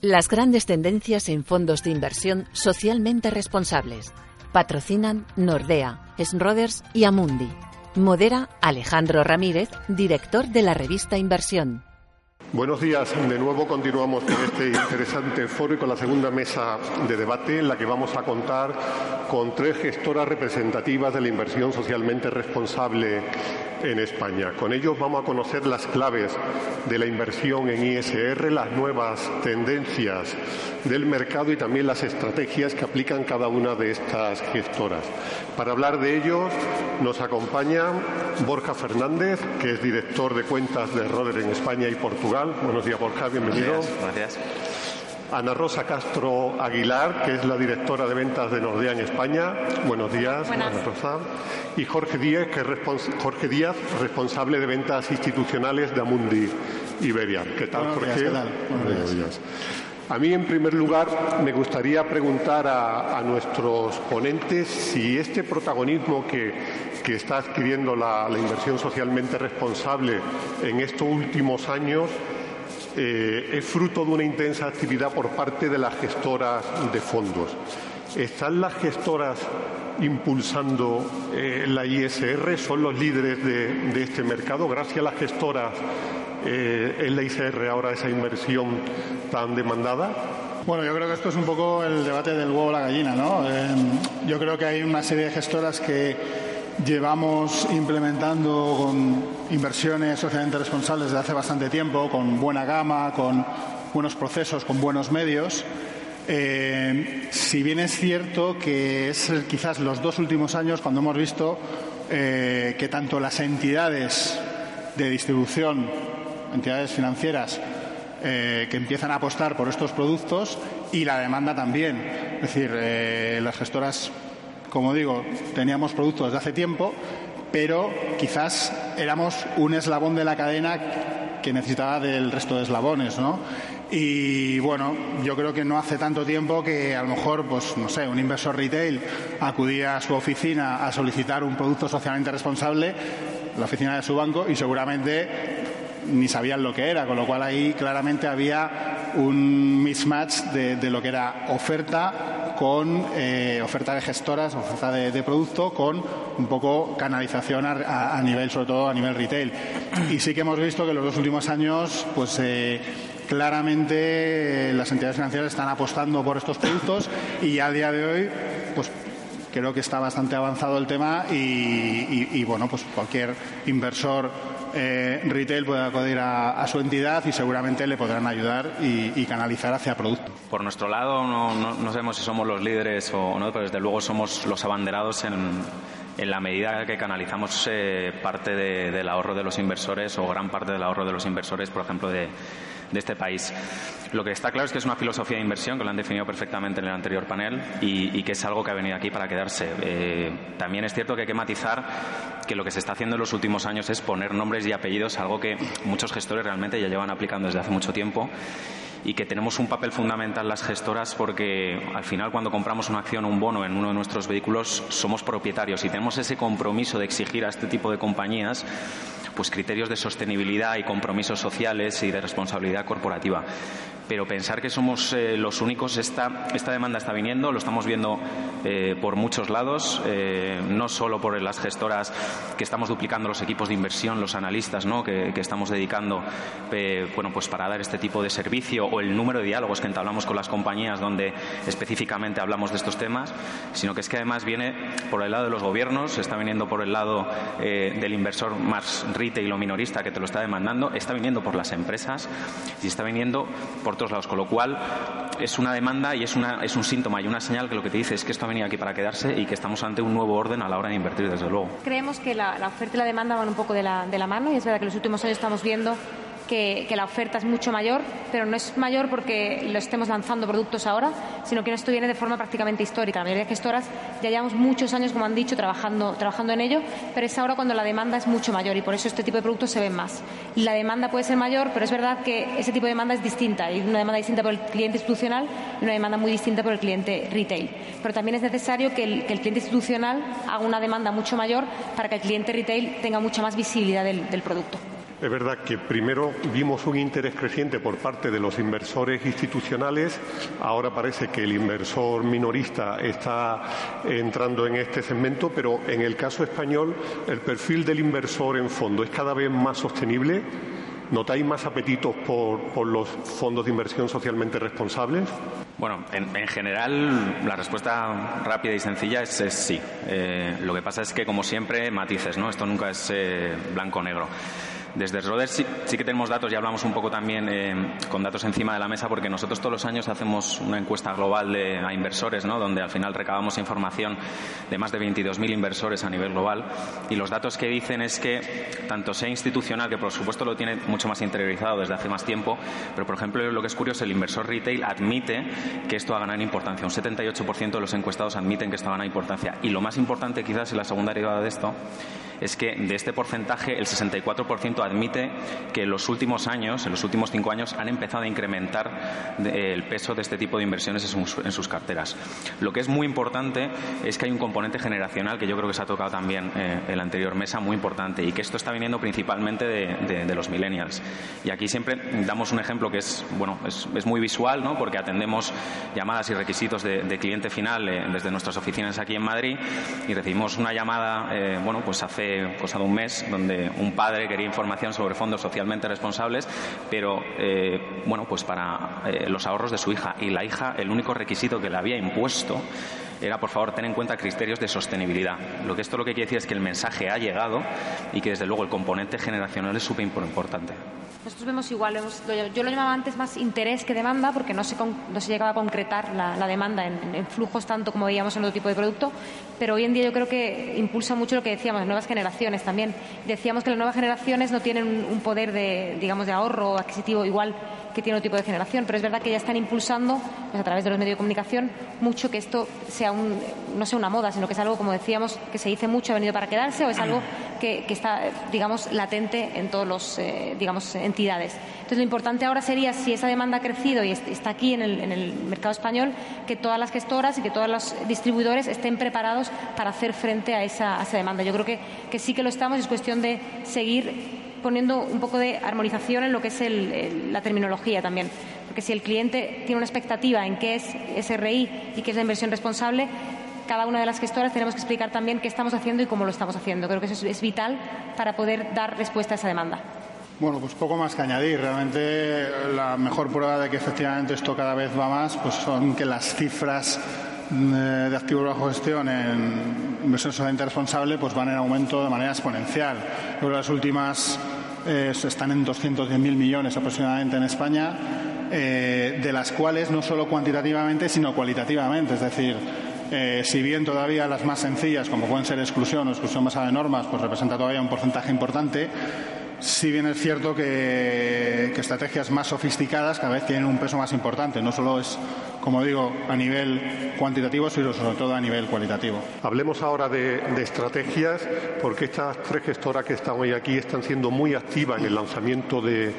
Las grandes tendencias en fondos de inversión socialmente responsables. Patrocinan Nordea, Schroders y Amundi. Modera Alejandro Ramírez, director de la revista Inversión. Buenos días. De nuevo continuamos con este interesante foro y con la segunda mesa de debate en la que vamos a contar con tres gestoras representativas de la inversión socialmente responsable en España. Con ellos vamos a conocer las claves de la inversión en ISR, las nuevas tendencias del mercado y también las estrategias que aplican cada una de estas gestoras. Para hablar de ello nos acompaña Borja Fernández, que es director de cuentas de Roder en España y Portugal. Buenos días, Borja, bienvenido. Gracias. Ana Rosa Castro Aguilar, que es la directora de ventas de Nordea en España. Buenos días, Ana Rosa. Y Jorge Díaz, que es Jorge Díaz, responsable de ventas institucionales de Amundi Iberia. ¿Qué tal, Jorge? ¿qué tal? Buenos días. A mí, en primer lugar, me gustaría preguntar a, a nuestros ponentes si este protagonismo que, que está adquiriendo la, inversión socialmente responsable en estos últimos años eh, es fruto de una intensa actividad por parte de las gestoras de fondos. ¿Están las gestoras impulsando eh, la ISR? ¿Son los líderes de, de, este mercado? Gracias a las gestoras eh, es la ISR ahora esa inversión tan demandada. Bueno, yo creo que esto es un poco el debate del huevo o la gallina, ¿no? Eh, yo creo que hay una serie de gestoras que llevamos implementando inversiones socialmente responsables desde hace bastante tiempo, con buena gama, con buenos procesos, con buenos medios. Eh, si bien es cierto que es quizás los dos últimos años cuando hemos visto eh, que tanto las entidades de distribución, entidades financieras, eh, que empiezan a apostar por estos productos y la demanda también. Es decir, las gestoras como digo, teníamos productos desde hace tiempo, pero quizás éramos un eslabón de la cadena que necesitaba del resto de eslabones, ¿no? Y bueno, yo creo que no hace tanto tiempo que a lo mejor, pues no sé, un inversor retail acudía a su oficina a solicitar un producto socialmente responsable, la oficina de su banco, y seguramente ni sabían lo que era, con lo cual ahí claramente había un mismatch de, de lo que era oferta con eh, oferta de gestoras, oferta de, producto, con un poco canalización a, a, nivel, sobre todo a nivel retail. Y sí que hemos visto que en los dos últimos años, pues eh, claramente eh, las entidades financieras están apostando por estos productos y a día de hoy, pues creo que está bastante avanzado el tema y, bueno, pues cualquier inversor eh, retail puede acudir a, su entidad y seguramente le podrán ayudar y, canalizar hacia producto. Por nuestro lado, no, no, no, sabemos si somos los líderes o no, pero desde luego somos los abanderados en, en la medida que canalizamos eh, parte de, del ahorro de los inversores o gran parte del ahorro de los inversores, por ejemplo, de, de este país. Lo que está claro es que es una filosofía de inversión que lo han definido perfectamente en el anterior panel y, y que es algo que ha venido aquí para quedarse. Eh, también es cierto que hay que matizar que lo que se está haciendo en los últimos años es poner nombres y apellidos, algo que muchos gestores realmente ya llevan aplicando desde hace mucho tiempo y que tenemos un papel fundamental las gestoras porque al final cuando compramos una acción o un bono en uno de nuestros vehículos somos propietarios y tenemos ese compromiso de exigir a este tipo de compañías pues criterios de sostenibilidad y compromisos sociales y de responsabilidad corporativa. Pero pensar que somos eh, los únicos, esta, esta demanda está viniendo, lo estamos viendo eh, por muchos lados, eh, no solo por las gestoras que estamos duplicando los equipos de inversión, los analistas ¿no? que, estamos dedicando bueno, pues para dar este tipo de servicio o el número de diálogos que entablamos con las compañías donde específicamente hablamos de estos temas, sino que es que además viene por el lado de los gobiernos, está viniendo por el lado del inversor más retail o minorista que te lo está demandando, está viniendo por las empresas y está viniendo por otros lados, con lo cual es una demanda y es, una, es un síntoma y una señal que lo que te dice es que esto ha venido aquí para quedarse y que estamos ante un nuevo orden a la hora de invertir, desde luego. Creemos que la, la oferta y la demanda van un poco de la, de la mano y es verdad que los últimos años estamos viendo que, la oferta es mucho mayor, pero no es mayor porque lo estemos lanzando productos ahora, sino que esto viene de forma prácticamente histórica. La mayoría de gestoras ya llevamos muchos años, como han dicho, trabajando, trabajando en ello, pero es ahora cuando la demanda es mucho mayor y por eso este tipo de productos se ven más. La demanda puede ser mayor, pero es verdad que ese tipo de demanda es distinta. Hay una demanda distinta por el cliente institucional y una demanda muy distinta por el cliente retail. Pero también es necesario que el, cliente institucional haga una demanda mucho mayor para que el cliente retail tenga mucha más visibilidad del producto. Es verdad que primero vimos un interés creciente por parte de los inversores institucionales, ahora parece que el inversor minorista está entrando en este segmento, pero en el caso español el perfil del inversor en fondo es cada vez más sostenible. ¿Notáis más apetitos por, los fondos de inversión socialmente responsables? Bueno, en, general la respuesta rápida y sencilla es, sí. Eh, lo que pasa es que, como siempre, matices, ¿no? Esto nunca es eh, blanco-negro. Desde Roder sí, que tenemos datos y hablamos un poco también eh, con datos encima de la mesa porque nosotros todos los años hacemos una encuesta global de, a inversores, ¿no? donde al final recabamos información de más de 22.000 inversores a nivel global y los datos que dicen es que tanto sea institucional, que por supuesto lo tiene mucho más interiorizado desde hace más tiempo, pero por ejemplo lo que es curioso, el inversor retail admite que esto ha ganado importancia. Un 78% de los encuestados admiten que esto ha ganado importancia. Y lo más importante quizás y la segunda derivada de esto es que de este porcentaje el 64% admite que en los últimos años, en los últimos cinco años, han empezado a incrementar el peso de este tipo de inversiones en sus, carteras. Lo que es muy importante es que hay un componente generacional que yo creo que se ha tocado también eh, en la anterior mesa, muy importante, y que esto está viniendo principalmente de, los millennials. Y aquí siempre damos un ejemplo que es, bueno, es, muy visual, ¿no? porque atendemos llamadas y requisitos de, cliente final eh, desde nuestras oficinas aquí en Madrid y recibimos una llamada, eh, bueno, pues hace cosa de un mes, donde un padre quería información sobre fondos socialmente responsables, pero eh, bueno, pues para eh, los ahorros de su hija. Y la hija, el único requisito que le había impuesto era, por favor, tener en cuenta criterios de sostenibilidad. Lo que esto lo que quiere decir es que el mensaje ha llegado y que, desde luego, el componente generacional es súper importante. Nosotros vemos igual, yo lo llamaba antes más interés que demanda, porque no se, no se llegaba a concretar la, demanda en, flujos tanto como veíamos en otro tipo de producto, pero hoy en día yo creo que impulsa mucho lo que decíamos, nuevas generaciones también. Decíamos que las nuevas generaciones no tienen un poder de, digamos, de ahorro adquisitivo igual que tiene otro tipo de generación, pero es verdad que ya están impulsando, pues, a través de los medios de comunicación, mucho que esto sea un, no sea una moda, sino que es algo, como decíamos, que se dice mucho, ha venido para quedarse, o es algo que, está, digamos, latente en todos los, eh, digamos, entidades. Entonces, lo importante ahora sería, si esa demanda ha crecido y está aquí en el, mercado español, que todas las gestoras y que todos los distribuidores estén preparados para hacer frente a esa, demanda. Yo creo que, que sí que lo estamos, es cuestión de seguir poniendo un poco de armonización en lo que es la terminología también. Porque si el cliente tiene una expectativa en qué es SRI y qué es la inversión responsable, cada una de las gestoras tenemos que explicar también qué estamos haciendo y cómo lo estamos haciendo. Creo que eso es vital para poder dar respuesta a esa demanda. Bueno, pues poco más que añadir. Realmente la mejor prueba de que efectivamente esto cada vez va más pues son que las cifras mm, de activos bajo gestión en inversión socialmente responsable pues van en aumento de manera exponencial. Que las últimas eh, están en 210.000 millones aproximadamente en España, eh, de las cuales no solo cuantitativamente, sino cualitativamente. Es decir, eh, si bien todavía las más sencillas, como pueden ser exclusión o exclusión basada en normas, pues representa todavía un porcentaje importante, si bien es cierto que, que, estrategias más sofisticadas cada vez tienen un peso más importante. No solo es, como digo, a nivel cuantitativo, sino sobre todo a nivel cualitativo. Hablemos ahora de, estrategias, porque estas tres gestoras que están hoy aquí están siendo muy activas en el lanzamiento de,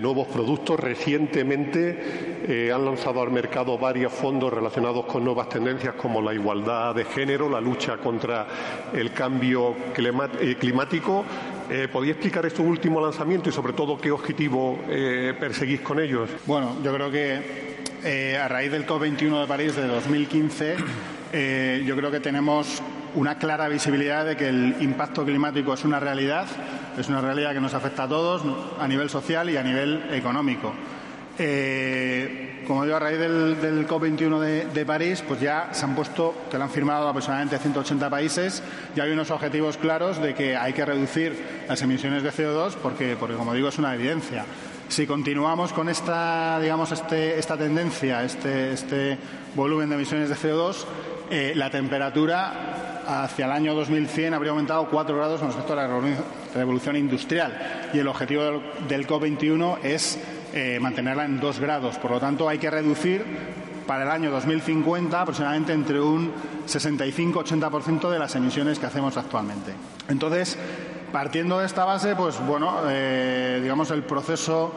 nuevos productos. Recientemente eh, han lanzado al mercado varios fondos relacionados con nuevas tendencias como la igualdad de género, la lucha contra el cambio eh, climático eh, ¿Podría explicar este último lanzamiento y sobre todo qué objetivo eh, perseguís con ellos? Bueno, yo creo que eh, a raíz del COP21 de París de 2015, yo creo que tenemos una clara visibilidad de que el impacto climático es una realidad, es una realidad que nos afecta a todos a nivel social y a nivel económico. Eh, como digo, a raíz del, COP21 de, París, pues ya se han puesto, que lo han firmado aproximadamente 180 países, ya hay unos objetivos claros de que hay que reducir las emisiones de CO2 porque, porque como digo, es una evidencia. Si continuamos con esta, digamos, este, esta tendencia, este, este, volumen de emisiones de CO2, eh, la temperatura hacia el año 2100 habría aumentado 4 grados con respecto a la revolución industrial y el objetivo del, COP21 es eh, mantenerla en 2 grados. Por lo tanto, hay que reducir para el año 2050 aproximadamente entre un 65-80% de las emisiones que hacemos actualmente. Entonces, partiendo de esta base, pues bueno, eh, digamos el proceso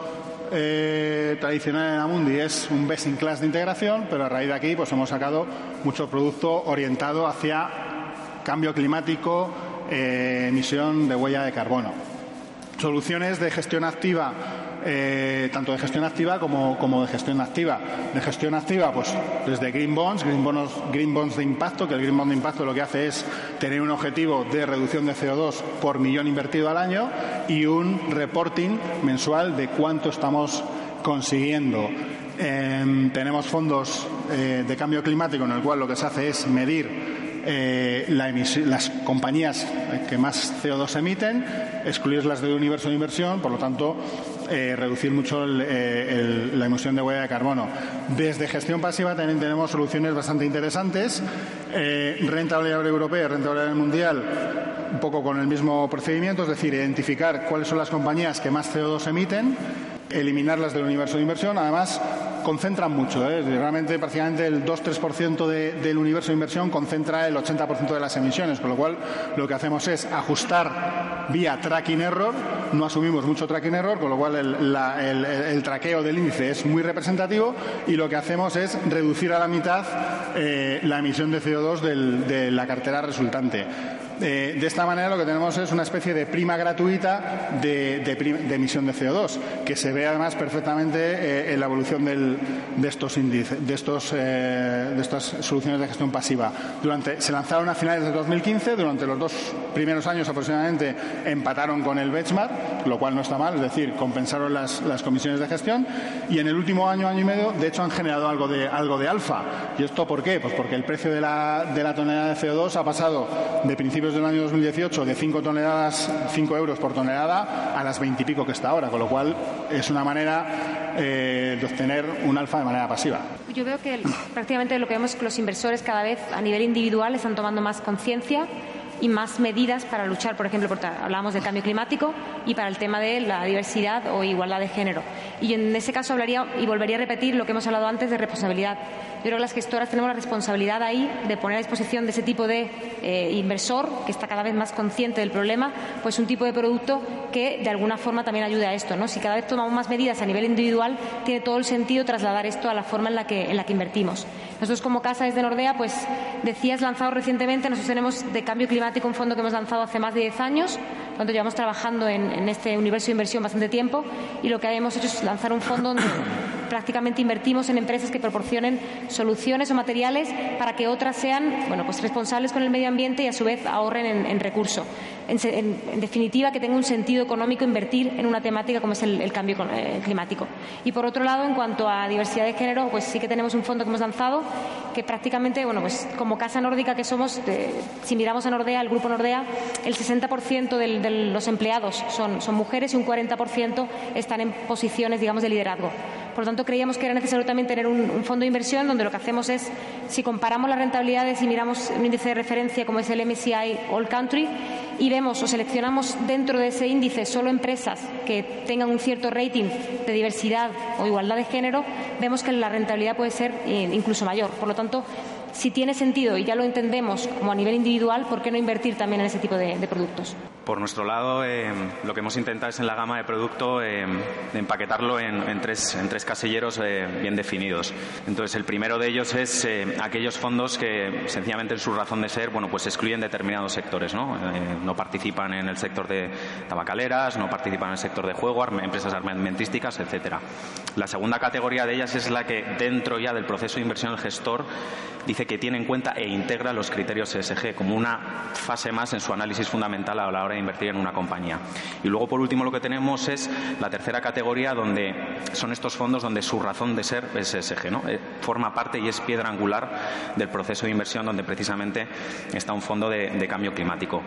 eh, tradicional en Amundi es un best in class de integración, pero a raíz de aquí pues hemos sacado mucho producto orientado hacia cambio climático, eh, emisión de huella de carbono. Soluciones de gestión activa eh, tanto de gestión activa como, de gestión activa. De gestión activa, pues desde Green Bonds, Green Bonds, Green Bonds de impacto, que el Green Bond de impacto lo que hace es tener un objetivo de reducción de CO2 por millón invertido al año y un reporting mensual de cuánto estamos consiguiendo. Em, tenemos fondos eh, de cambio climático en el cual lo que se hace es medir eh, las compañías que más CO2 emiten, excluirlas del universo de inversión, por lo tanto, eh, reducir mucho eh, la emisión de huella de carbono. Desde gestión pasiva también tenemos soluciones bastante interesantes. renta variable europea, renta variable mundial, un poco con el mismo procedimiento, es decir, identificar cuáles son las compañías que más CO2 emiten, eliminarlas del universo de inversión. Además, concentran mucho. ¿eh? Realmente, prácticamente el 2-3% del universo de inversión concentra el 80% de las emisiones, con lo cual lo que hacemos es ajustar vía tracking error. No asumimos mucho tracking error, con lo cual el, traqueo del índice es muy representativo y lo que hacemos es reducir a la mitad eh, la emisión de CO2 de la cartera resultante. Eh, de esta manera lo que tenemos es una especie de prima gratuita de, emisión de CO2, que se ve además perfectamente eh, en la evolución de estos índices, de, estos, eh, de estas soluciones de gestión pasiva. Durante, se lanzaron a finales de 2015, durante los dos primeros años aproximadamente empataron con el benchmark, lo cual no está mal, es decir, compensaron las, comisiones de gestión y en el último año, año y medio, de hecho han generado algo de, algo de alfa. ¿Y esto por qué? Pues porque el precio de la, de la tonelada de CO2 ha pasado de principios del año 2018 de 5 toneladas, 5 euros por tonelada a las 20 y pico que está ahora, con lo cual es una manera eh, de obtener un alfa de manera pasiva. Yo veo que prácticamente lo que vemos es que los inversores cada vez a nivel individual están tomando más conciencia y más medidas para luchar, por ejemplo, porque hablábamos del cambio climático y para el tema de la diversidad o igualdad de género. Y en ese caso hablaría y volvería a repetir lo que hemos hablado antes de responsabilidad. Yo creo que las gestoras tenemos la responsabilidad ahí de poner a disposición de ese tipo de eh, inversor que está cada vez más consciente del problema, pues un tipo de producto que de alguna forma también ayude a esto. ¿no? Si cada vez tomamos más medidas a nivel individual, tiene todo el sentido trasladar esto a la forma en la que, en la que invertimos. Nosotros como Casa desde Nordea, pues decías lanzado recientemente, nosotros tenemos de cambio climático un fondo que hemos lanzado hace más de 10 años, cuando llevamos trabajando en, en este universo de inversión bastante tiempo y lo que hemos hecho es lanzar un fondo donde prácticamente invertimos en empresas que proporcionen soluciones o materiales para que otras sean bueno, pues responsables con el medio ambiente y a su vez ahorren en, recursos. En, definitiva, que tenga un sentido económico invertir en una temática como es el, cambio eh, climático. Y por otro lado, en cuanto a diversidad de género, pues sí que tenemos un fondo que hemos lanzado que prácticamente, bueno, pues como casa nórdica que somos, si miramos a Nordea, el grupo Nordea, el 60% de los empleados son, son mujeres y un 40% están en posiciones, digamos, de liderazgo. Por lo tanto, creíamos que era necesario también tener un, fondo de inversión donde lo que hacemos es, si comparamos las rentabilidades y miramos un índice de referencia como es el MSCI All Country y vemos o seleccionamos dentro de ese índice solo empresas que tengan un cierto rating de diversidad o igualdad de género, vemos que la rentabilidad puede ser eh, incluso mayor. Por lo tanto, si tiene sentido y ya lo entendemos como a nivel individual, ¿por qué no invertir también en ese tipo de, productos? Por nuestro lado, eh, lo que hemos intentado es en la gama de producto eh, empaquetarlo en, tres, en tres casilleros eh, bien definidos. Entonces, el primero de ellos es aquellos fondos que sencillamente en su razón de ser, bueno, pues excluyen determinados sectores, ¿no? no participan en el sector de tabacaleras, no participan en el sector de juego, empresas armamentísticas, etcétera. La segunda categoría de ellas es la que dentro ya del proceso de inversión el gestor dice que tiene en cuenta e integra los criterios ESG como una fase más en su análisis fundamental a la hora de invertir en una compañía. Y luego, por último, lo que tenemos es la tercera categoría, donde son estos fondos donde su razón de ser es ESG, ¿no? Eh, forma parte y es piedra angular del proceso de inversión donde precisamente está un fondo de, cambio climático.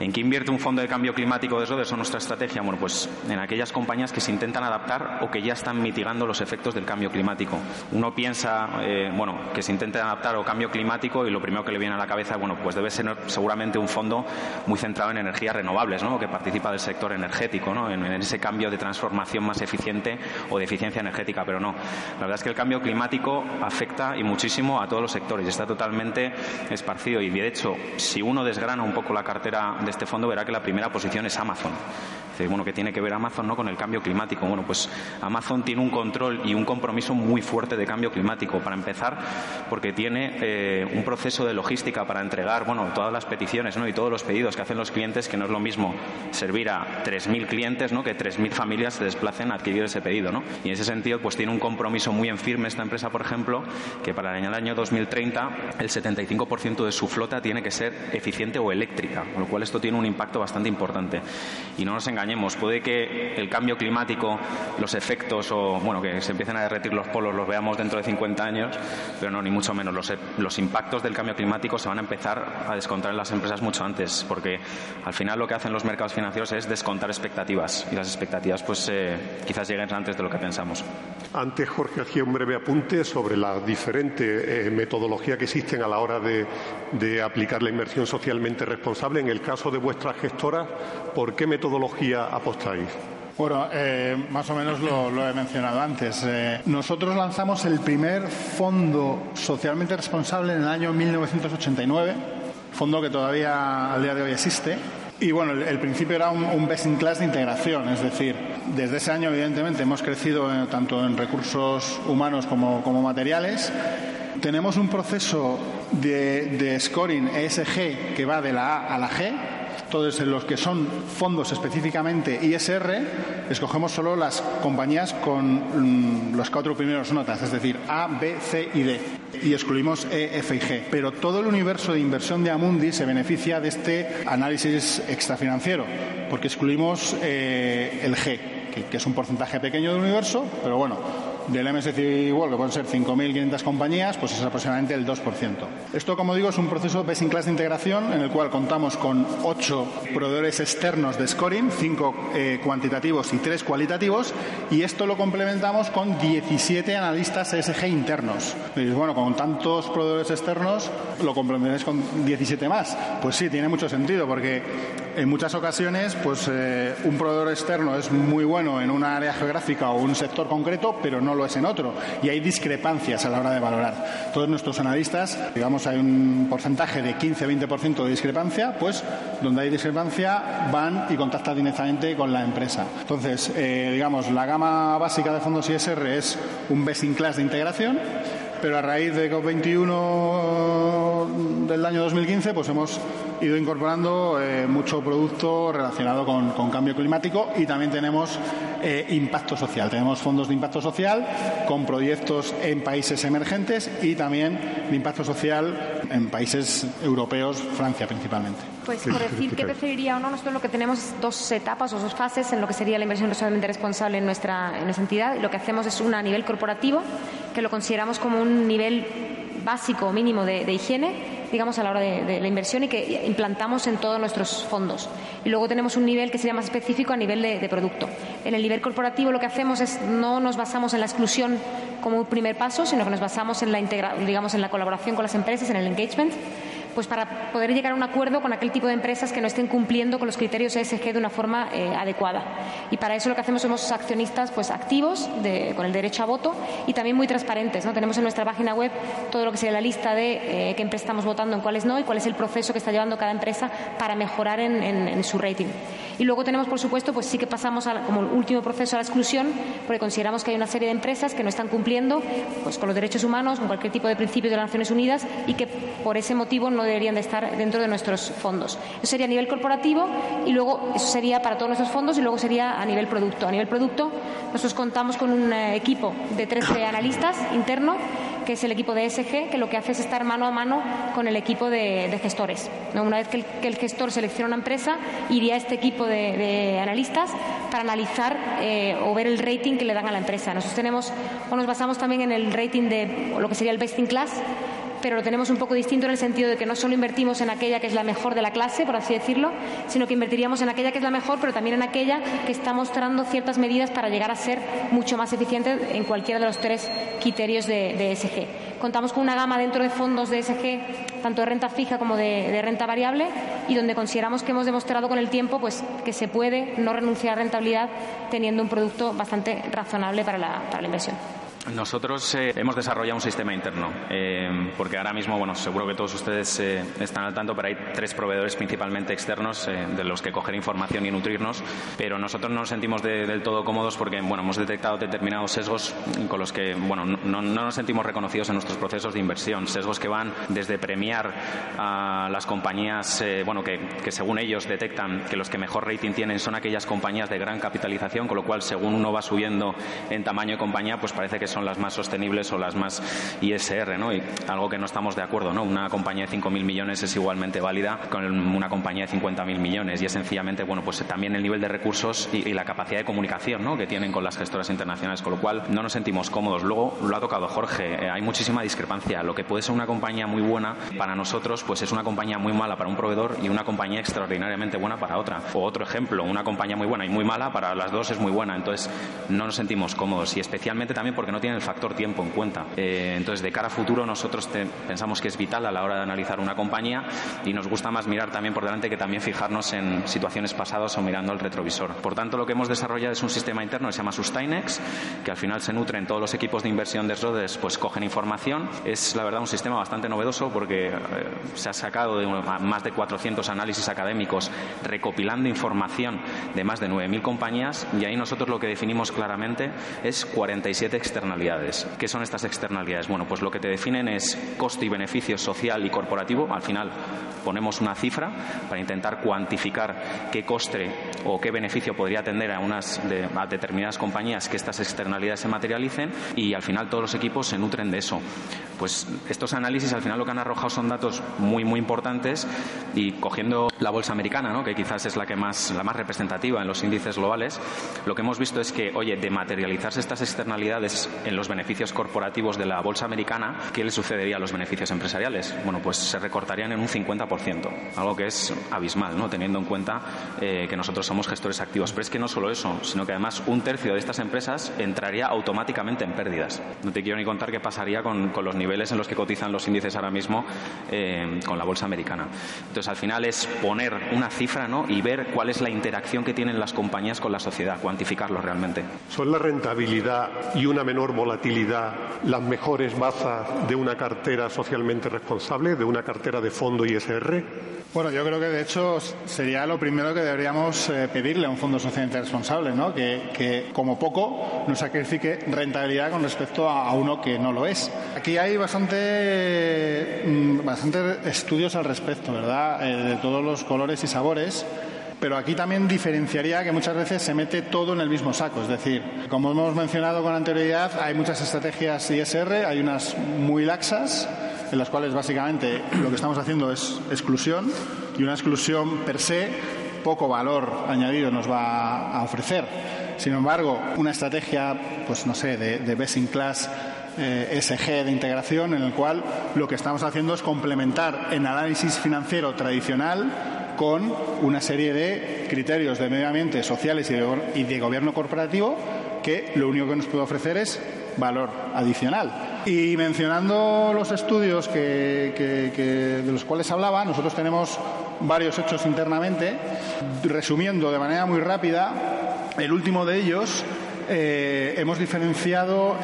¿En qué invierte un fondo de cambio climático de Roder? ¿Son nuestra estrategia? Bueno, pues en aquellas compañías que se intentan adaptar o que ya están mitigando los efectos del cambio climático. Uno piensa, eh, bueno, que se intente adaptar o cambio climático y lo primero que le viene a la cabeza, bueno, pues debe ser seguramente un fondo muy centrado en energías renovables, ¿no? Que participa del sector energético, ¿no? En, ese cambio de transformación más eficiente o de eficiencia energética, pero no. La verdad es que el cambio climático afecta y muchísimo a todos los sectores está totalmente esparcido y de hecho, si uno desgrana un poco la cartera de este fondo, verá que la primera posición es Amazon bueno, ¿qué tiene que ver Amazon ¿no? con el cambio climático? Bueno, pues Amazon tiene un control y un compromiso muy fuerte de cambio climático. Para empezar, porque tiene un proceso de logística para entregar, bueno, todas las peticiones ¿no? y todos los pedidos que hacen los clientes, que no es lo mismo servir a 3.000 clientes ¿no? que 3.000 familias se desplacen a adquirir ese pedido, ¿no? Y en ese sentido, pues tiene un compromiso muy en firme esta empresa, por ejemplo, que para el año 2030 el 75% de su flota tiene que ser eficiente o eléctrica, con lo cual esto tiene un impacto bastante importante. Y no nos engañemos puede que el cambio climático, los efectos o, bueno, que se empiecen a derretir los polos los veamos dentro de 50 años, pero no, ni mucho menos. Los, los impactos del cambio climático se van a empezar a descontar en las empresas mucho antes, porque al final lo que hacen los mercados financieros es descontar expectativas y las expectativas pues eh, quizás lleguen antes de lo que pensamos. Antes Jorge hacía un breve apunte sobre la diferente eh, metodología que existen a la hora de, de aplicar la inversión socialmente responsable. En el caso de vuestra gestora, ¿por qué metodología apostáis? Bueno, eh, más o menos lo, he mencionado antes. Eh, nosotros lanzamos el primer fondo socialmente responsable en el año 1989, fondo que todavía al día de hoy existe. Y bueno, el, principio era un, best in class de integración, es decir, desde ese año evidentemente hemos crecido eh, tanto en recursos humanos como, como materiales. Tenemos un proceso de, de scoring ESG que va de la A a la G, entonces, en los que son fondos específicamente ISR, escogemos solo las compañías con mm, las cuatro primeras notas, es decir, A, B, C y D. Y excluimos E, F y G. Pero todo el universo de inversión de Amundi se beneficia de este análisis extrafinanciero, porque excluimos eh, el G, que es un porcentaje pequeño del universo, pero bueno, del MSCI World, que pueden ser 5.500 compañías, pues es aproximadamente el 2%. Esto, como digo, es un proceso best in class de integración en el cual contamos con ocho proveedores externos de scoring, cinco eh, cuantitativos y tres cualitativos, y esto lo complementamos con 17 analistas ESG internos. Bueno, con tantos proveedores externos, lo complementáis con 17 más. Pues sí, tiene mucho sentido, porque en muchas ocasiones, pues eh, un proveedor externo es muy bueno en una área geográfica o un sector concreto, pero no lo es en otro. Y hay discrepancias a la hora de valorar. Todos nuestros analistas, digamos, hay un porcentaje de 15-20% de discrepancia, pues donde hay discrepancia van y contactan directamente con la empresa. Entonces, eh, digamos, la gama básica de fondos ISR es un best in class de integración pero a raíz de COP21 del año 2015 pues hemos ido incorporando eh, mucho producto relacionado con, cambio climático y también tenemos eh, impacto social. Tenemos fondos de impacto social con proyectos en países emergentes y también de impacto social en países europeos, Francia principalmente. Pues por decir qué preferiría o no, nosotros lo que tenemos es dos etapas o dos fases en lo que sería la inversión socialmente responsable en nuestra, en nuestra entidad. Lo que hacemos es una a nivel corporativo, que lo consideramos como un nivel básico mínimo de, higiene, digamos, a la hora de, la inversión y que implantamos en todos nuestros fondos. Y luego tenemos un nivel que sería más específico a nivel de, producto. En el nivel corporativo lo que hacemos es no nos basamos en la exclusión como un primer paso, sino que nos basamos en la, digamos, en la colaboración con las empresas, en el engagement pues para poder llegar a un acuerdo con aquel tipo de empresas que no estén cumpliendo con los criterios ESG de una forma eh, adecuada. Y para eso lo que hacemos somos accionistas pues activos con el derecho a voto y también muy transparentes. ¿no? Tenemos en nuestra página web todo lo que sería la lista de eh, qué empresas estamos votando, en cuáles no y cuál es el proceso que está llevando cada empresa para mejorar en, su rating. Y luego tenemos, por supuesto, pues sí que pasamos como último proceso a la exclusión, porque consideramos que hay una serie de empresas que no están cumpliendo pues, con los derechos humanos, con cualquier tipo de principios de las Naciones Unidas y que por ese motivo no deberían de estar dentro de nuestros fondos. Eso sería a nivel corporativo y luego eso sería para todos nuestros fondos y luego sería a nivel producto. A nivel producto nosotros contamos con un eh, equipo de 13 analistas internos que es el equipo de ESG, que lo que hace es estar mano a mano con el equipo de, gestores. Una vez que el, gestor selecciona una empresa, iría a este equipo de, analistas para analizar eh, o ver el rating que le dan a la empresa. Nosotros tenemos, o nos basamos también en el rating de lo que sería el best in class, pero lo tenemos un poco distinto en el sentido de que no solo invertimos en aquella que es la mejor de la clase, por así decirlo, sino que invertiríamos en aquella que es la mejor, pero también en aquella que está mostrando ciertas medidas para llegar a ser mucho más eficiente en cualquiera de los tres criterios de, ESG. Contamos con una gama dentro de fondos de ESG, tanto de renta fija como de, renta variable, y donde consideramos que hemos demostrado con el tiempo pues, que se puede no renunciar a rentabilidad teniendo un producto bastante razonable para la inversión. Nosotros eh, hemos desarrollado un sistema interno, eh, porque ahora mismo, bueno, seguro que todos ustedes eh, están al tanto, pero hay tres proveedores principalmente externos de los que coger información y nutrirnos, pero nosotros no nos sentimos del todo cómodos porque, bueno, hemos detectado determinados sesgos con los que, bueno, no, nos sentimos reconocidos en nuestros procesos de inversión, sesgos que van desde premiar a las compañías, bueno, que, que según ellos detectan que los que mejor rating tienen son aquellas compañías de gran capitalización, con lo cual, según uno va subiendo en tamaño de compañía, pues parece que son las más sostenibles o las más ISR, ¿no? Y algo que no estamos de acuerdo, ¿no? Una compañía de 5.000 millones es igualmente válida con una compañía de 50.000 millones y es sencillamente, bueno, pues también el nivel de recursos y, la capacidad de comunicación, ¿no? Que tienen con las gestoras internacionales, con lo cual no nos sentimos cómodos. Luego lo ha tocado Jorge, eh, hay muchísima discrepancia. Lo que puede ser una compañía muy buena para nosotros, pues es una compañía muy mala para un proveedor y una compañía extraordinariamente buena para otra. O otro ejemplo, una compañía muy buena y muy mala para las dos es muy buena. Entonces no nos sentimos cómodos y especialmente también porque no tienen el factor tiempo en cuenta. Eh, entonces, de cara a futuro, nosotros pensamos que es vital a la hora de analizar una compañía y nos gusta más mirar también por delante que también fijarnos en situaciones pasadas o mirando el retrovisor. Por tanto, lo que hemos desarrollado es un sistema interno que se llama Sustainex, que al final se nutre en todos los equipos de inversión de Rhodes, pues cogen información. Es, la verdad, un sistema bastante novedoso porque eh, se ha sacado de más de 400 análisis académicos recopilando información de más de 9.000 compañías y ahí nosotros lo que definimos claramente es 47 externalidades. ¿Qué son estas externalidades? Bueno, pues lo que te definen es coste y beneficio social y corporativo. Al final ponemos una cifra para intentar cuantificar qué coste o qué beneficio podría tener a unas a determinadas compañías que estas externalidades se materialicen y al final todos los equipos se nutren de eso. Pues estos análisis al final lo que han arrojado son datos muy muy importantes y cogiendo la bolsa americana, ¿no? que quizás es la que más la más representativa en los índices globales, lo que hemos visto es que, oye, de materializarse estas externalidades en los beneficios corporativos de la bolsa americana, ¿qué le sucedería a los beneficios empresariales? Bueno, pues se recortarían en un 50%, algo que es abismal, ¿no? Teniendo en cuenta eh, que nosotros somos gestores activos. Pero es que no solo eso, sino que además un tercio de estas empresas entraría automáticamente en pérdidas. No te quiero ni contar qué pasaría con, con los niveles en los que cotizan los índices ahora mismo eh, con la bolsa americana. Entonces, al final es poner una cifra ¿no? y ver cuál es la interacción que tienen las compañías con la sociedad, cuantificarlo realmente. ¿Son la rentabilidad y una menor volatilidad las mejores bazas de una cartera socialmente responsable, de una cartera de fondo ISR? Bueno, yo creo que de hecho sería lo primero que deberíamos eh, pedirle a un fondo socialmente responsable, ¿no? que, como poco nos sacrifique rentabilidad con respecto a, uno que no lo es. Aquí hay bastante, mm, bastante estudios al respecto, ¿verdad? Eh, de todos los colores y sabores pero aquí también diferenciaría que muchas veces se mete todo en el mismo saco. Es decir, como hemos mencionado con anterioridad, hay muchas estrategias ISR, hay unas muy laxas en las cuales básicamente lo que estamos haciendo es exclusión y una exclusión per se poco valor añadido nos va a ofrecer. Sin embargo, una estrategia, pues no sé, de, best in class eh, SG de integración en el cual lo que estamos haciendo es complementar el análisis financiero tradicional con una serie de criterios de medio ambiente, sociales y de gobierno corporativo que lo único que nos puede ofrecer es valor adicional. Y mencionando los estudios que, de los cuales hablaba, nosotros tenemos varios hechos internamente. Resumiendo de manera muy rápida, el último de ellos eh, hemos diferenciado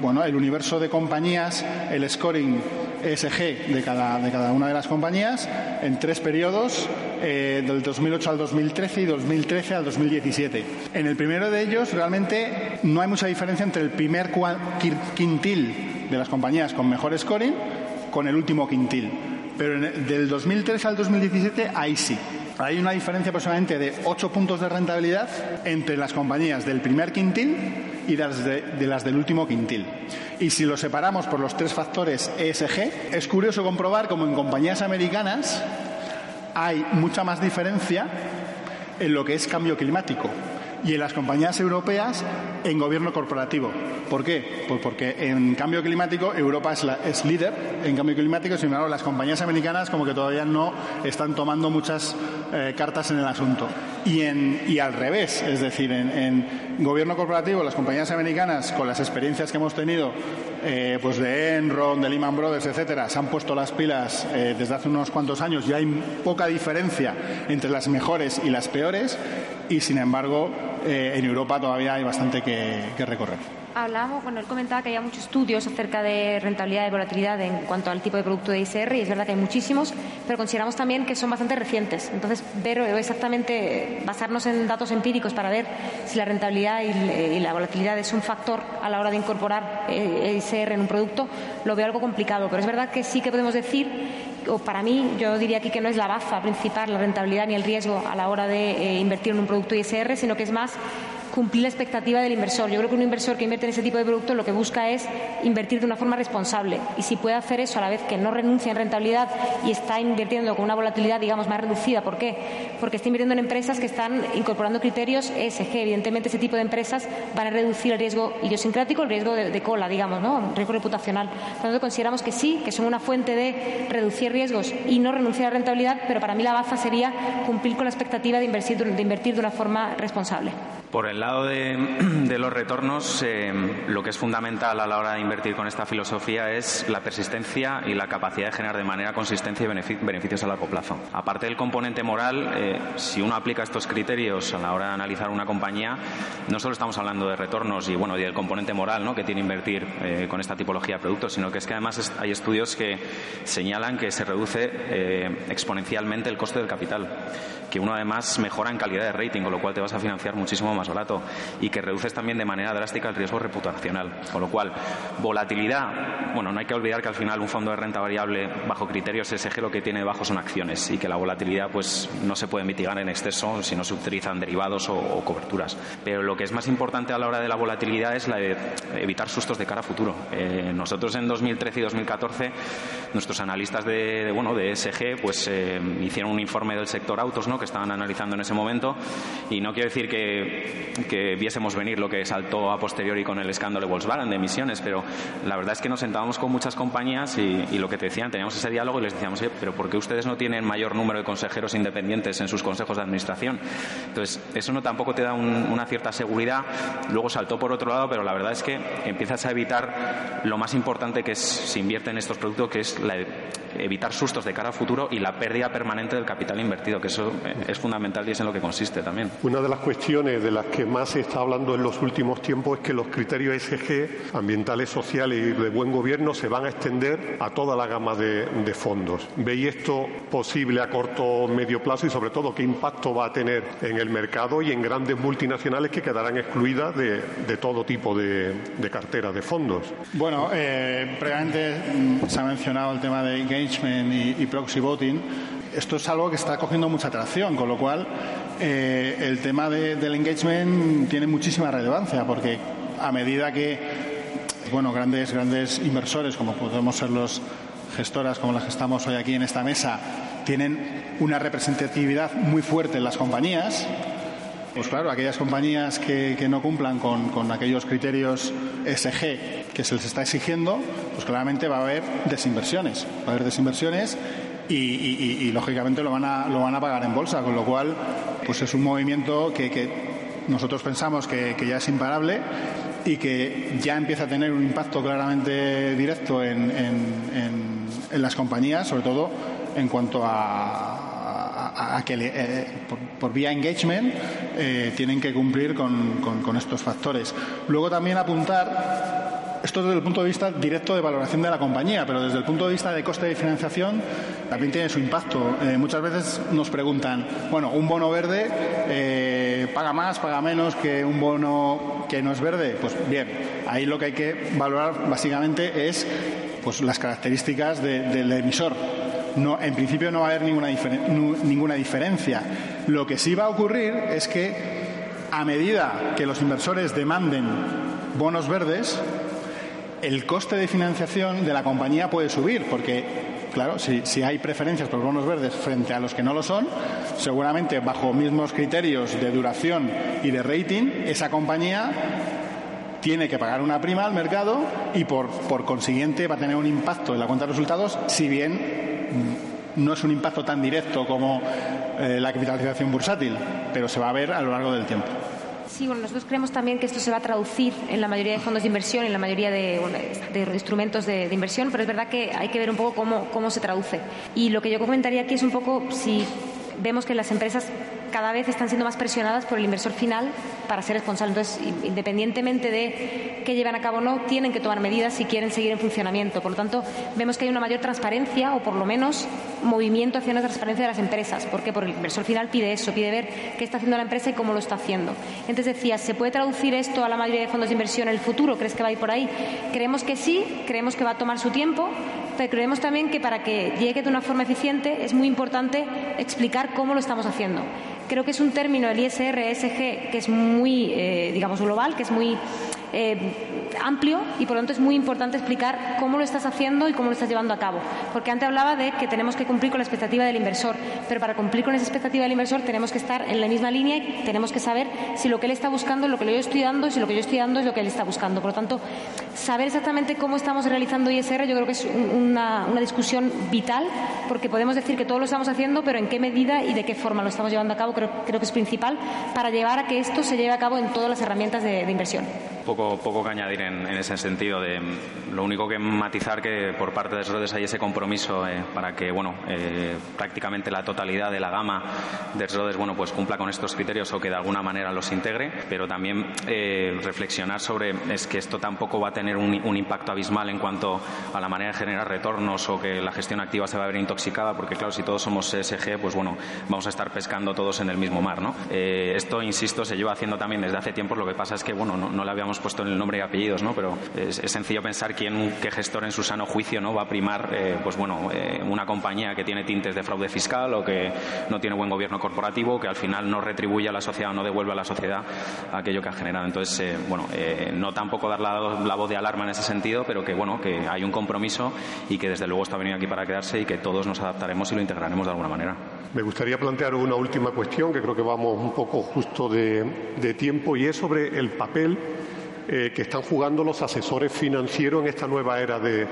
bueno, el universo de compañías, el scoring ESG de cada, de cada una de las compañías en tres periodos, eh, del 2008 al 2013 y 2013 al 2017. En el primero de ellos realmente no hay mucha diferencia entre el primer quintil de las compañías con mejor scoring con el último quintil. Pero del 2013 al 2017 ahí sí. Hay una diferencia aproximadamente de 8 puntos de rentabilidad entre las compañías del primer quintil y las, de las del último quintil. Y si lo separamos por los tres factores ESG, es curioso comprobar como en compañías americanas hay mucha más diferencia en lo que es cambio climático y en las compañías europeas en gobierno corporativo. ¿Por qué? Pues porque en cambio climático Europa es, líder en cambio climático, sin embargo las compañías americanas como que todavía no están tomando muchas eh, cartas en el asunto. Y, al revés, es decir, en, en, gobierno corporativo las compañías americanas con las experiencias que hemos tenido eh, pues de Enron, de Lehman Brothers, etcétera, se han puesto las pilas eh, desde hace unos cuantos años y hay poca diferencia entre las mejores y las peores y sin embargo eh, en Europa todavía hay bastante que, que recorrer. Hablábamos, bueno, él comentaba que había muchos estudios acerca de rentabilidad y volatilidad en cuanto al tipo de producto de ISR, y es verdad que hay muchísimos, pero consideramos también que son bastante recientes. Entonces, ver exactamente, basarnos en datos empíricos para ver si la rentabilidad y, la volatilidad es un factor a la hora de incorporar eh, ISR en un producto, lo veo algo complicado. Pero es verdad que sí que podemos decir o para mí, yo diría aquí que no es la baza principal, la rentabilidad ni el riesgo a la hora de eh, invertir en un producto ISR, sino que es más cumplir la expectativa del inversor. Yo creo que un inversor que invierte en ese tipo de producto lo que busca es invertir de una forma responsable y si puede hacer eso a la vez que no renuncia en rentabilidad y está invirtiendo con una volatilidad, digamos, más reducida. ¿Por qué? Porque está invirtiendo en empresas que están incorporando criterios ESG. Evidentemente, ese tipo de empresas van a reducir el riesgo idiosincrático, el riesgo de, cola, digamos, ¿no? Riesgo reputacional. Por tanto, consideramos que sí, que son una fuente de reducir riesgos y no renunciar a rentabilidad, pero para mí la baza sería cumplir con la expectativa de invertir de, invertir de una forma responsable. Lado de, los retornos, eh, lo que es fundamental a la hora de invertir con esta filosofía es la persistencia y la capacidad de generar de manera consistente beneficios a largo plazo. Aparte del componente moral, eh, si uno aplica estos criterios a la hora de analizar una compañía, no solo estamos hablando de retornos y bueno y del componente moral que tiene invertir eh, con esta tipología de productos, sino que es que además hay estudios que señalan que se reduce exponencialmente el coste del capital, que uno además mejora en calidad de rating, con lo cual te vas a financiar muchísimo más barato y que reduces también de manera drástica el riesgo reputacional. Con lo cual, volatilidad, bueno, no hay que olvidar que al final un fondo de renta variable bajo criterios SG lo que tiene debajo son acciones y que la volatilidad pues no se puede mitigar en exceso si no se utilizan derivados o, coberturas. Pero lo que es más importante a la hora de la volatilidad es la de evitar sustos de cara a futuro. Eh, nosotros en 2013 y 2014 nuestros analistas de, bueno de SG pues eh, hicieron un informe del sector autos ¿no? que estaban analizando en ese momento y no quiero decir que que viésemos venir lo que saltó a posteriori con el escándalo de Volkswagen de emisiones, pero la verdad es que nos sentábamos con muchas compañías y, lo que te decían, teníamos ese diálogo y les decíamos, pero ¿por qué ustedes no tienen mayor número de consejeros independientes en sus consejos de administración? Entonces, eso no tampoco te da una cierta seguridad. Luego saltó por otro lado, pero la verdad es que empiezas a evitar lo más importante que es, se invierte en estos productos, que es evitar sustos de cara a futuro y la pérdida permanente del capital invertido, que eso es fundamental y es en lo que consiste también. Una de las cuestiones de las que más se está hablando en los últimos tiempos es que los criterios ESG, ambientales, sociales y de buen gobierno, se van a extender a toda la gama de, fondos. ¿Veis esto posible a corto o medio plazo y, sobre todo, qué impacto va a tener en el mercado y en grandes multinacionales que quedarán excluidas de, todo tipo de, carteras de fondos? Bueno, eh, previamente mm, se ha mencionado el tema de engagement y, proxy voting. Esto es algo que está cogiendo mucha atracción, con lo cual eh, el tema del engagement tiene muchísima relevancia porque a medida que bueno grandes grandes inversores como podemos ser los gestoras como las que estamos hoy aquí en esta mesa tienen una representatividad muy fuerte en las compañías pues claro, aquellas compañías que, no cumplan con, con, aquellos criterios SG que se les está exigiendo, pues claramente va a haber desinversiones. Va a haber desinversiones y, lógicamente lo van, a, lo van a pagar en bolsa, con lo cual pues es un movimiento que, nosotros pensamos que, ya es imparable y que ya empieza a tener un impacto claramente directo en, las compañías, sobre todo en cuanto a, que eh, por, vía engagement eh, tienen que cumplir con, con estos factores. Luego también apuntar esto desde el punto de vista directo de valoración de la compañía, pero desde el punto de vista de coste de financiación también tiene su impacto. Eh, muchas veces nos preguntan, bueno, un bono verde paga más, paga menos que un bono que no es verde. Pues bien, ahí lo que hay que valorar básicamente es pues las características del emisor. En principio no va a haber ninguna, ninguna diferencia. Lo que sí va a ocurrir es que a medida que los inversores demanden bonos verdes, el coste de financiación de la compañía puede subir, porque, claro, si, hay preferencias por bonos verdes frente a los que no lo son, seguramente bajo mismos criterios de duración y de rating, esa compañía tiene que pagar una prima al mercado y por, consiguiente va a tener un impacto en la cuenta de resultados, si bien no es un impacto tan directo como eh, la capitalización bursátil, pero se va a ver a lo largo del tiempo. Sí, bueno, nosotros creemos también que esto se va a traducir en la mayoría de fondos de inversión, en la mayoría de, instrumentos de, de, inversión, pero es verdad que hay que ver un poco cómo, cómo se traduce. Y lo que yo comentaría aquí es un poco si vemos que las empresas cada vez están siendo más presionadas por el inversor final para ser responsable. Entonces, independientemente de que lleven a cabo o no, tienen que tomar medidas si quieren seguir en funcionamiento. Por lo tanto, vemos que hay una mayor transparencia o por lo menos movimiento hacia una transparencia de las empresas. ¿Por qué? Porque el inversor final pide eso, pide ver qué está haciendo la empresa y cómo lo está haciendo. Entonces decía, ¿se puede traducir esto a la mayoría de fondos de inversión en el futuro? ¿Crees que va a ir por ahí? Creemos que sí, creemos que va a tomar su tiempo, pero creemos también que para que llegue de una forma eficiente es muy importante explicar cómo lo estamos haciendo. Creo que es un término, el ISR, ESG, que es muy, eh, digamos, global, que es muy eh, amplio y por lo tanto es muy importante explicar cómo lo estás haciendo y cómo lo estás llevando a cabo. Porque antes hablaba de que tenemos que cumplir con la expectativa del inversor, pero para cumplir con esa expectativa del inversor tenemos que estar en la misma línea y tenemos que saber si lo que él está buscando es lo que yo estoy dando y si lo que yo estoy dando es lo que él está buscando. Por lo tanto, saber exactamente cómo estamos realizando ISR yo creo que es una, discusión vital porque podemos decir que todo lo estamos haciendo, pero en qué medida y de qué forma lo estamos llevando a cabo creo, creo que es principal para llevar a que esto se lleve a cabo en todas las herramientas de, de inversión. Poco, poco que añadir en, en, ese sentido. De, lo único que matizar que por parte de Schroders hay ese compromiso eh, para que bueno, eh, prácticamente la totalidad de la gama de Schroders bueno, pues cumpla con estos criterios o que de alguna manera los integre, pero también eh, reflexionar sobre es que esto tampoco va a tener un, un, impacto abismal en cuanto a la manera de generar retornos o que la gestión activa se va a ver intoxicada, porque claro, si todos somos ESG, pues bueno, vamos a estar pescando todos en el mismo mar. ¿no? esto, insisto, se lleva haciendo también desde hace tiempo, lo que pasa es que bueno, no, no le habíamos puesto en el nombre y apellidos, ¿no? pero es, es sencillo pensar quién, qué gestor en su sano juicio no va a primar eh, pues bueno, eh, una compañía que tiene tintes de fraude fiscal o que no tiene buen gobierno corporativo, que al final no retribuye a la sociedad o no devuelve a la sociedad aquello que ha generado. Entonces, eh, bueno, no tampoco dar la, la, voz de alarma en ese sentido, pero que bueno, que hay un compromiso y que desde luego está venido aquí para quedarse y que todos nos adaptaremos y lo integraremos de alguna manera. Me gustaría plantear una última cuestión que creo que vamos un poco justo de, de tiempo y es sobre el papel eh, que están jugando los asesores financieros en esta nueva era de,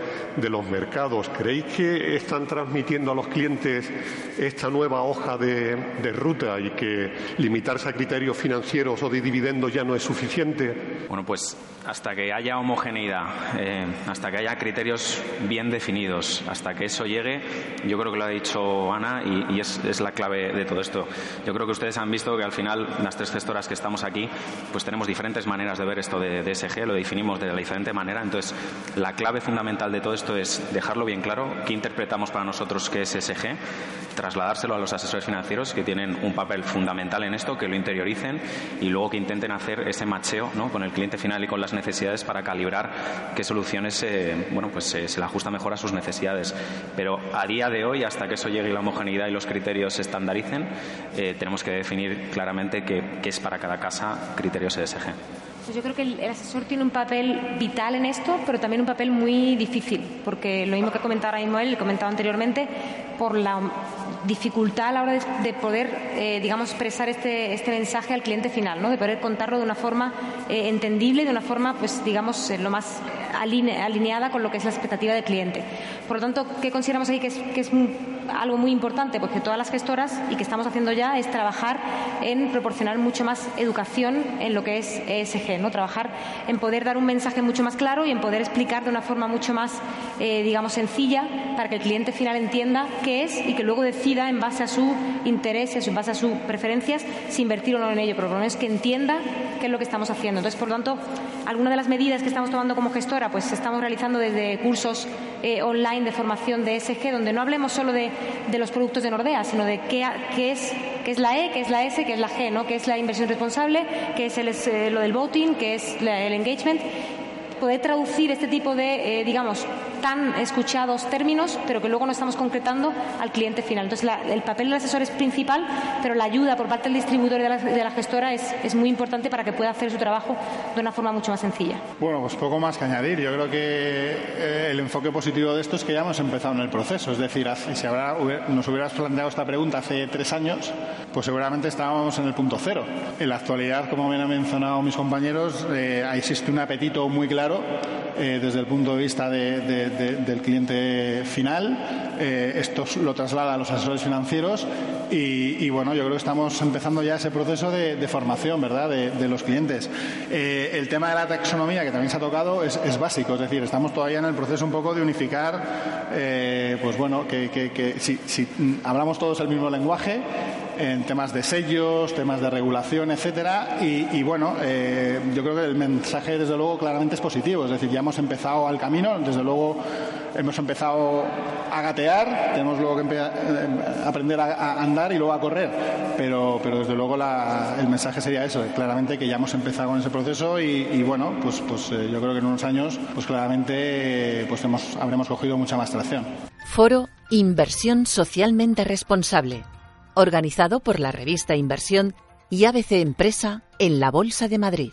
los mercados. ¿Creéis que están transmitiendo a los clientes esta nueva hoja de, ruta y que limitarse a criterios financieros o de dividendos ya no es suficiente? Bueno, pues hasta que haya homogeneidad, eh, hasta que haya criterios bien definidos, hasta que eso llegue, yo creo que lo ha dicho Ana y, y es, es, la clave de todo esto. Yo creo que ustedes han visto que al final las tres gestoras que estamos aquí, pues tenemos diferentes maneras de ver esto de, de ESG, lo definimos de la diferente manera. Entonces, la clave fundamental de todo esto es dejarlo bien claro, qué interpretamos para nosotros qué es ESG, trasladárselo a los asesores financieros que tienen un papel fundamental en esto, que lo interioricen y luego que intenten hacer ese macheo ¿no? con el cliente final y con las necesidades para calibrar qué soluciones eh, bueno, pues, eh, se le ajusta mejor a sus necesidades. Pero a día de hoy, hasta que eso llegue la homogeneidad y los criterios se estandaricen, eh, tenemos que definir claramente qué, qué es para cada casa criterios ESG. Pues yo creo que el, asesor tiene un papel vital en esto, pero también un papel muy difícil, porque lo mismo que comentaba ahora mismo él, le comentaba anteriormente, por la dificultad a la hora de, de poder, eh, digamos, expresar este, este, mensaje al cliente final, ¿no? de poder contarlo de una forma eh, entendible, de una forma, pues, digamos, eh, lo más aline, alineada con lo que es la expectativa del cliente. Por lo tanto, ¿qué consideramos ahí que es, que es algo muy importante? Pues que todas las gestoras, y que estamos haciendo ya, es trabajar en proporcionar mucho más educación en lo que es ESG, ¿no? Trabajar en poder dar un mensaje mucho más claro y en poder explicar de una forma mucho más, eh, digamos, sencilla para que el cliente final entienda qué es y que luego decida en base a su intereses, en base a sus preferencias, si invertir o no en ello. Pero lo menos que entienda qué es lo que estamos haciendo. Entonces, por lo tanto, algunas de las medidas que estamos tomando como gestora, pues estamos realizando desde cursos eh, online de formación de ESG, donde no hablemos solo de, de los productos de Nordea, sino de qué, qué, es, qué es la E, qué es la S, qué es la G, ¿no? qué es la inversión responsable, qué es el, eh, lo del voting, qué es el engagement poder traducir este tipo de, eh, digamos, tan escuchados términos, pero que luego no estamos concretando al cliente final. Entonces, el papel del asesor es principal, pero la ayuda por parte del distribuidor y de la, gestora es, es, muy importante para que pueda hacer su trabajo de una forma mucho más sencilla. Bueno, pues poco más que añadir. Yo creo que eh, el enfoque positivo de esto es que ya hemos empezado en el proceso. Es decir, si habrá, nos hubieras planteado esta pregunta hace tres años, pues seguramente estábamos en el punto cero. En la actualidad, como bien han mencionado mis compañeros, eh, existe un apetito muy claro eh, desde el punto de vista del cliente final. Eh, esto lo traslada a los asesores financieros y, bueno, yo creo que estamos empezando ya ese proceso de, formación, ¿verdad?, de, los clientes. el tema de la taxonomía, que también se ha tocado, es, básico, es decir, estamos todavía en el proceso un poco de unificar, pues bueno, que, si, si hablamos todos el mismo lenguaje, en temas de sellos, temas de regulación, etcétera. Y, bueno, eh, yo creo que el mensaje, desde luego, claramente es positivo. Es decir, ya hemos empezado al camino, desde luego hemos empezado a gatear, tenemos luego que eh, aprender a, andar y luego a correr. Pero, pero desde luego el mensaje sería eso, claramente que ya hemos empezado con ese proceso y, bueno, pues, pues eh, yo creo que en unos años, pues claramente pues hemos, habremos cogido mucha más tracción. Foro Inversión Socialmente Responsable organizado por la revista Inversión y ABC Empresa en la Bolsa de Madrid.